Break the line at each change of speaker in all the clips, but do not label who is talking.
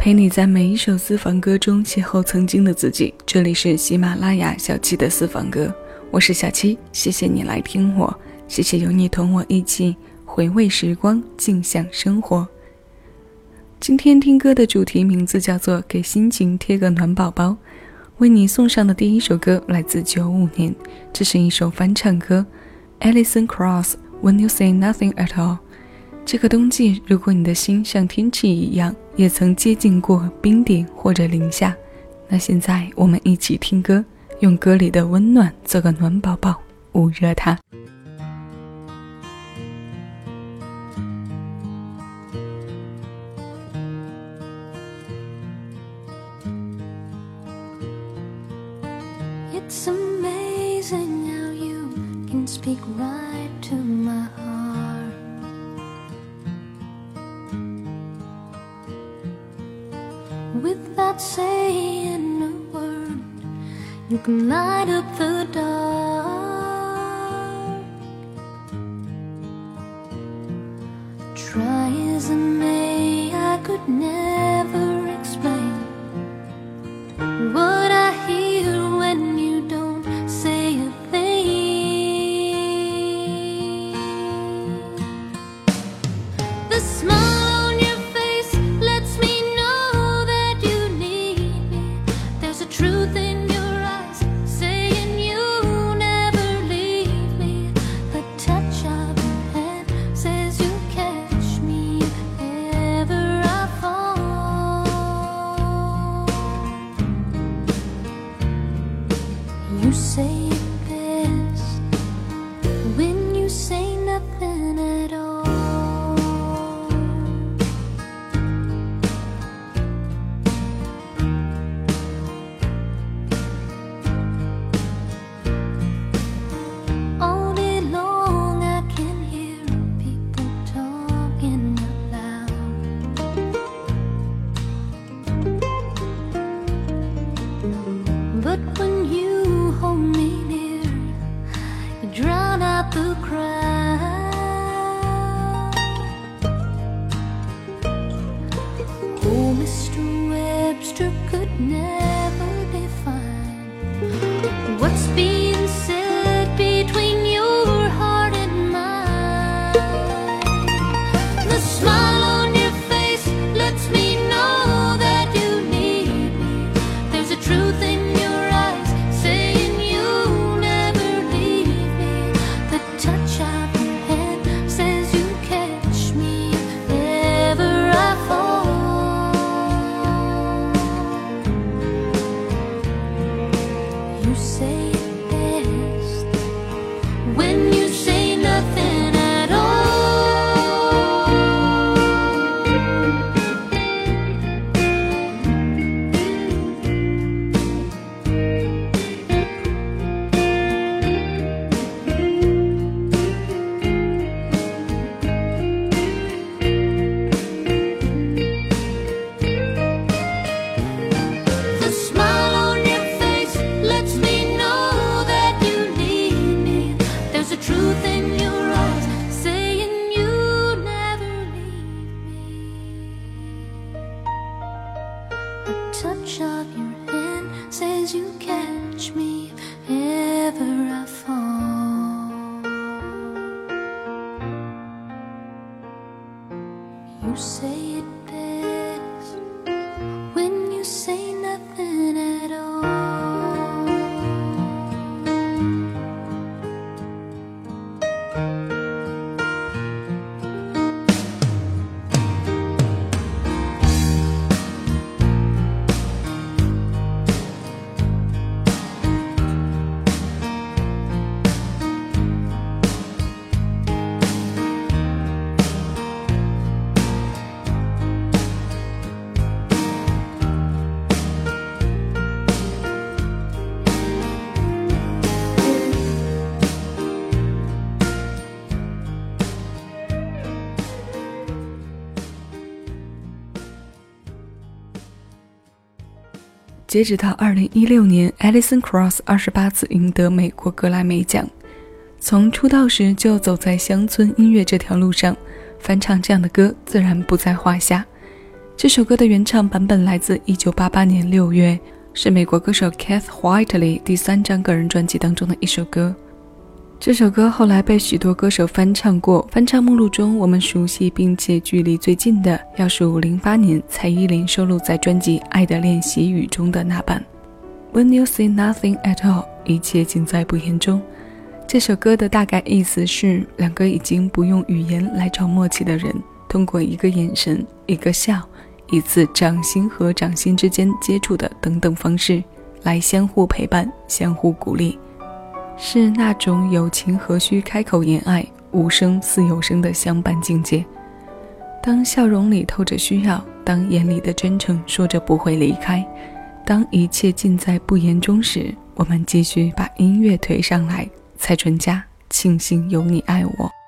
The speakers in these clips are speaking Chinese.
陪你在每一首私房歌中邂逅曾经的自己。这里是喜马拉雅小七的私房歌，我是小七，谢谢你来听我，谢谢有你同我一起回味时光，静享生活。今天听歌的主题名字叫做《给心情贴个暖宝宝》，为你送上的第一首歌来自九五年，这是一首翻唱歌，Alison Cross When you say nothing at all，这个冬季，如果你的心像天气一样，也曾接近过冰点或者零下，那现在我们一起听歌，用歌里的温暖做个暖宝宝，捂热它。
It's amazing how you can speak right to my saying a word, you can light up the you catch me
截止到二零一六年，Alison Cross 二十八次赢得美国格莱美奖。从出道时就走在乡村音乐这条路上，翻唱这样的歌自然不在话下。这首歌的原唱版本来自一九八八年六月，是美国歌手 Kath Whiteley 第三张个人专辑当中的一首歌。这首歌后来被许多歌手翻唱过，翻唱目录中我们熟悉并且距离最近的，要数08年蔡依林收录在专辑《爱的练习语》中的那版。When you say nothing at all，一切尽在不言中。这首歌的大概意思是，两个已经不用语言来找默契的人，通过一个眼神、一个笑、一次掌心和掌心之间接触的等等方式，来相互陪伴、相互鼓励。是那种有情何须开口言爱，无声似有声的相伴境界。当笑容里透着需要，当眼里的真诚说着不会离开，当一切尽在不言中时，我们继续把音乐推上来。蔡淳佳，庆幸有你爱我。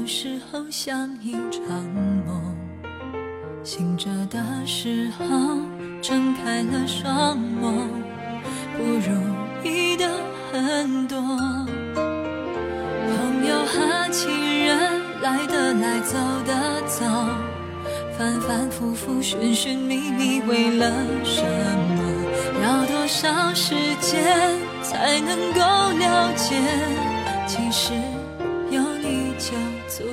有时候像一场梦，醒着的时候睁开了双眸，不如意的很多。朋友和情人来的来，走的走，反反复复，寻寻觅觅，为了什么？要多少时间才能够了解？其实叫做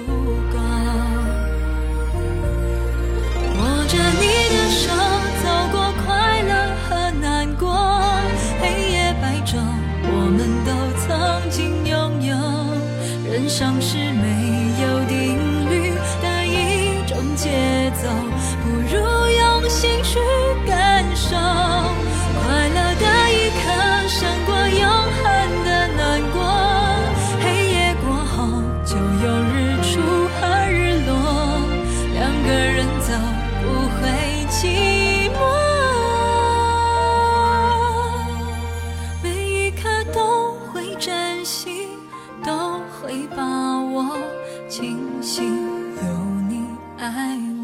爱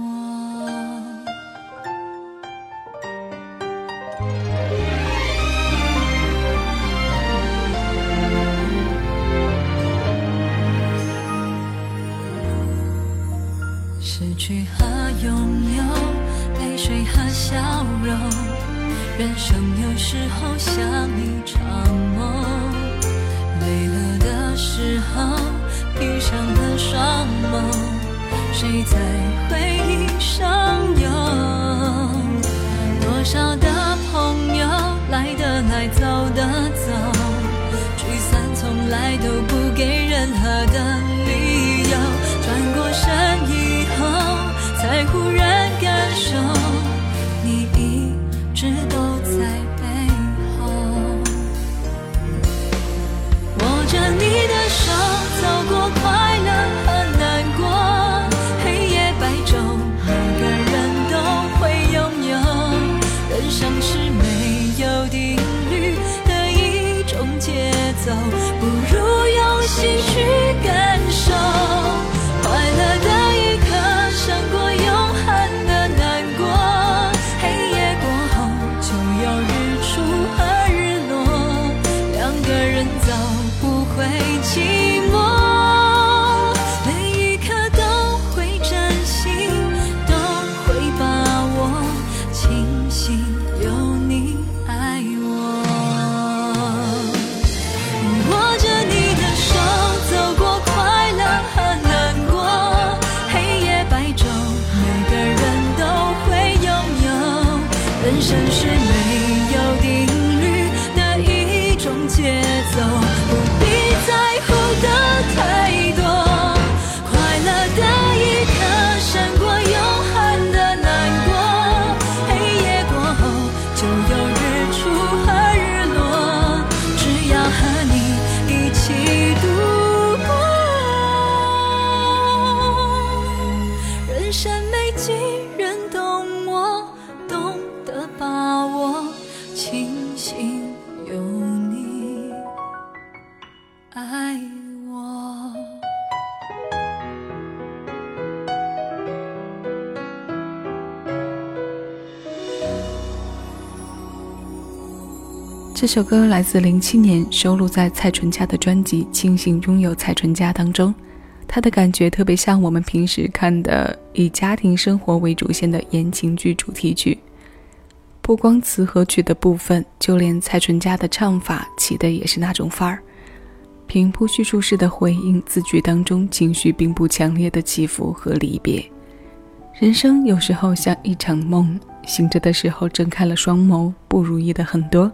来都不给任何的理由。转过身以后，才忽然感受，
这首歌来自零七年收录在蔡淳佳的专辑《庆幸拥有蔡淳佳》当中，它的感觉特别像我们平时看的以家庭生活为主线的言情剧主题曲。不光词和曲的部分，就连蔡淳佳的唱法起的也是那种范儿，平铺叙述式的回应字句当中情绪并不强烈的起伏和离别。人生有时候像一场梦，醒着的时候睁开了双眸，不如意的很多。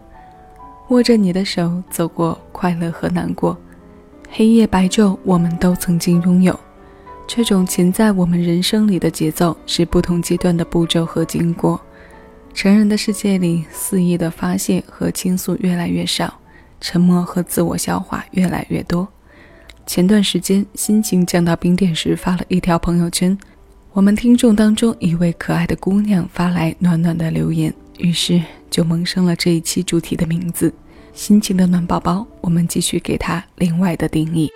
握着你的手，走过快乐和难过，黑夜白昼，我们都曾经拥有。这种潜在我们人生里的节奏，是不同阶段的步骤和经过。成人的世界里，肆意的发泄和倾诉越来越少，沉默和自我消化越来越多。前段时间心情降到冰点时，发了一条朋友圈，我们听众当中一位可爱的姑娘发来暖暖的留言。于是就萌生了这一期主题的名字“心情的暖宝宝”。我们继续给它另外的定义。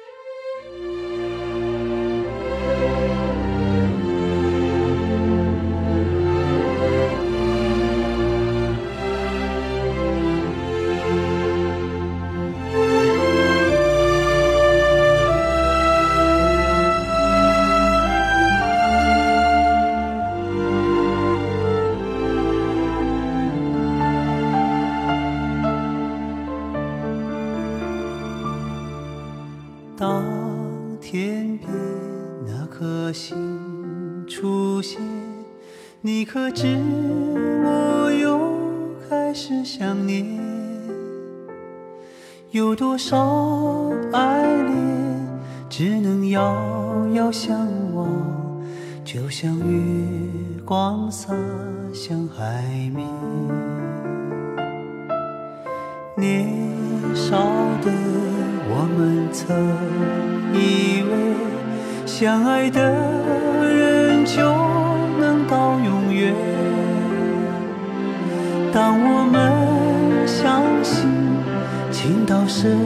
光洒向海面。年少的我们曾以为，相爱的人就能到永远。当我们相信情到深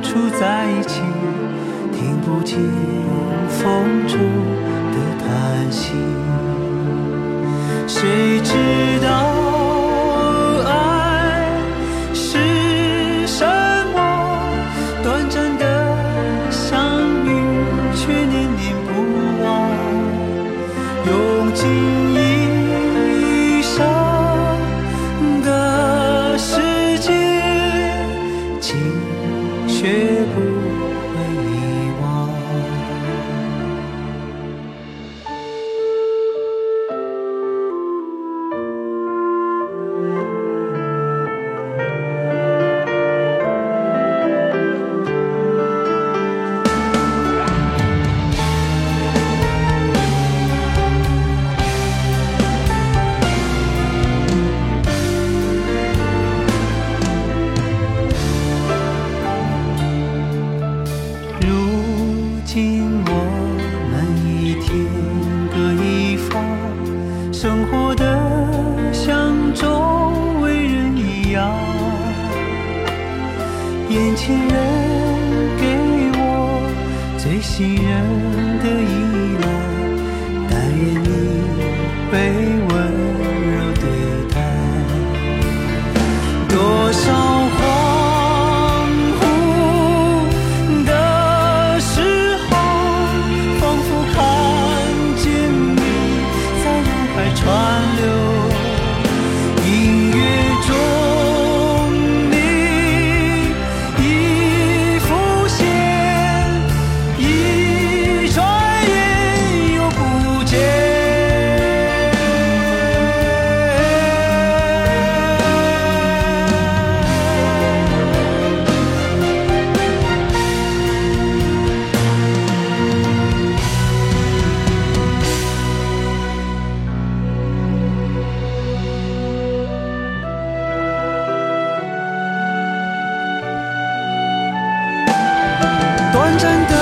处在一起，听不见风中的叹息，谁知道？短暂的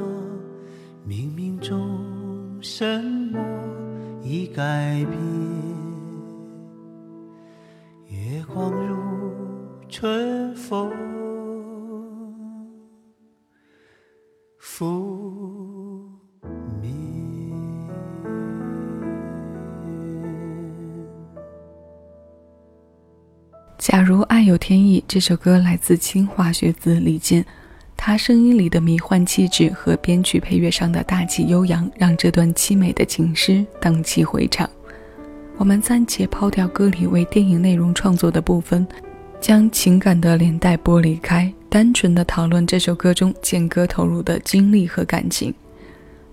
什么已改变？月光如春风拂面。
假如爱有天意，这首歌来自清华学子李健，他声音里的迷幻气质和编曲配乐上的大气悠扬，让这段凄美的情诗荡气回肠。我们暂且抛掉歌里为电影内容创作的部分，将情感的连带剥离开，单纯的讨论这首歌中健歌投入的精力和感情。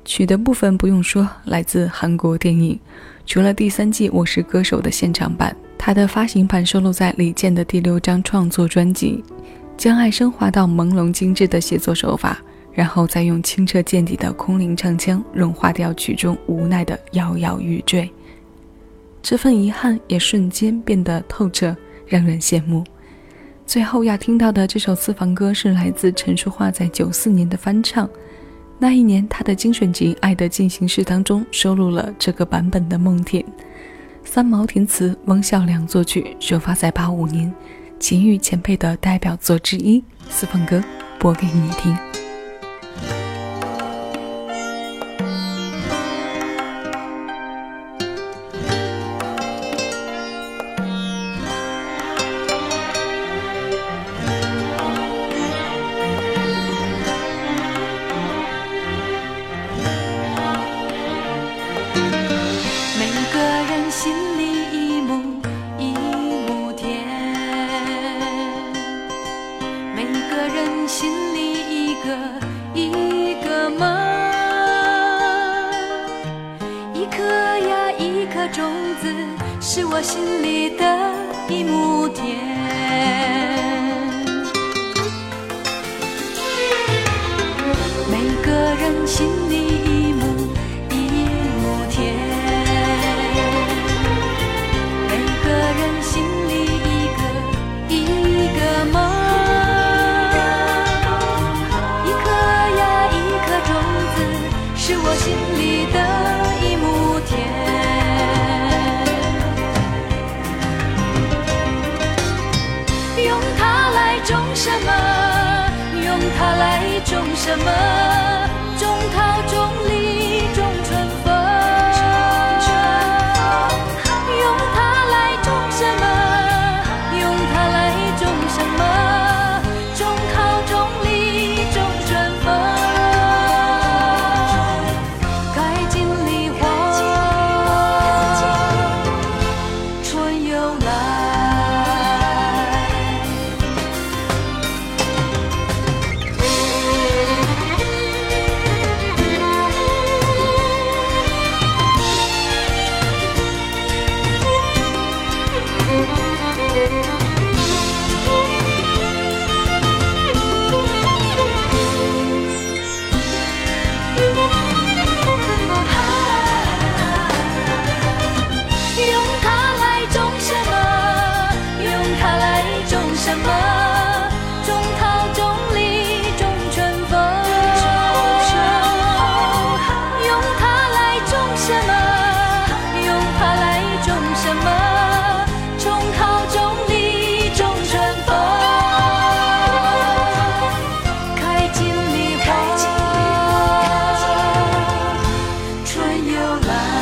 曲的部分不用说，来自韩国电影，除了第三季《我是歌手》的现场版，它的发行版收录在李健的第六张创作专辑。将爱升华到朦胧精致的写作手法，然后再用清澈见底的空灵唱腔融化掉曲中无奈的摇摇欲坠。这份遗憾也瞬间变得透彻，让人羡慕。最后要听到的这首私房歌是来自陈淑桦在九四年的翻唱。那一年，她的精选集《爱的进行式》当中收录了这个版本的《梦田》，三毛填词，翁孝良作曲，首发在八五年，秦玉前辈的代表作之一。四凤歌播给你听。
心里的一亩田。每个人心里什么？又来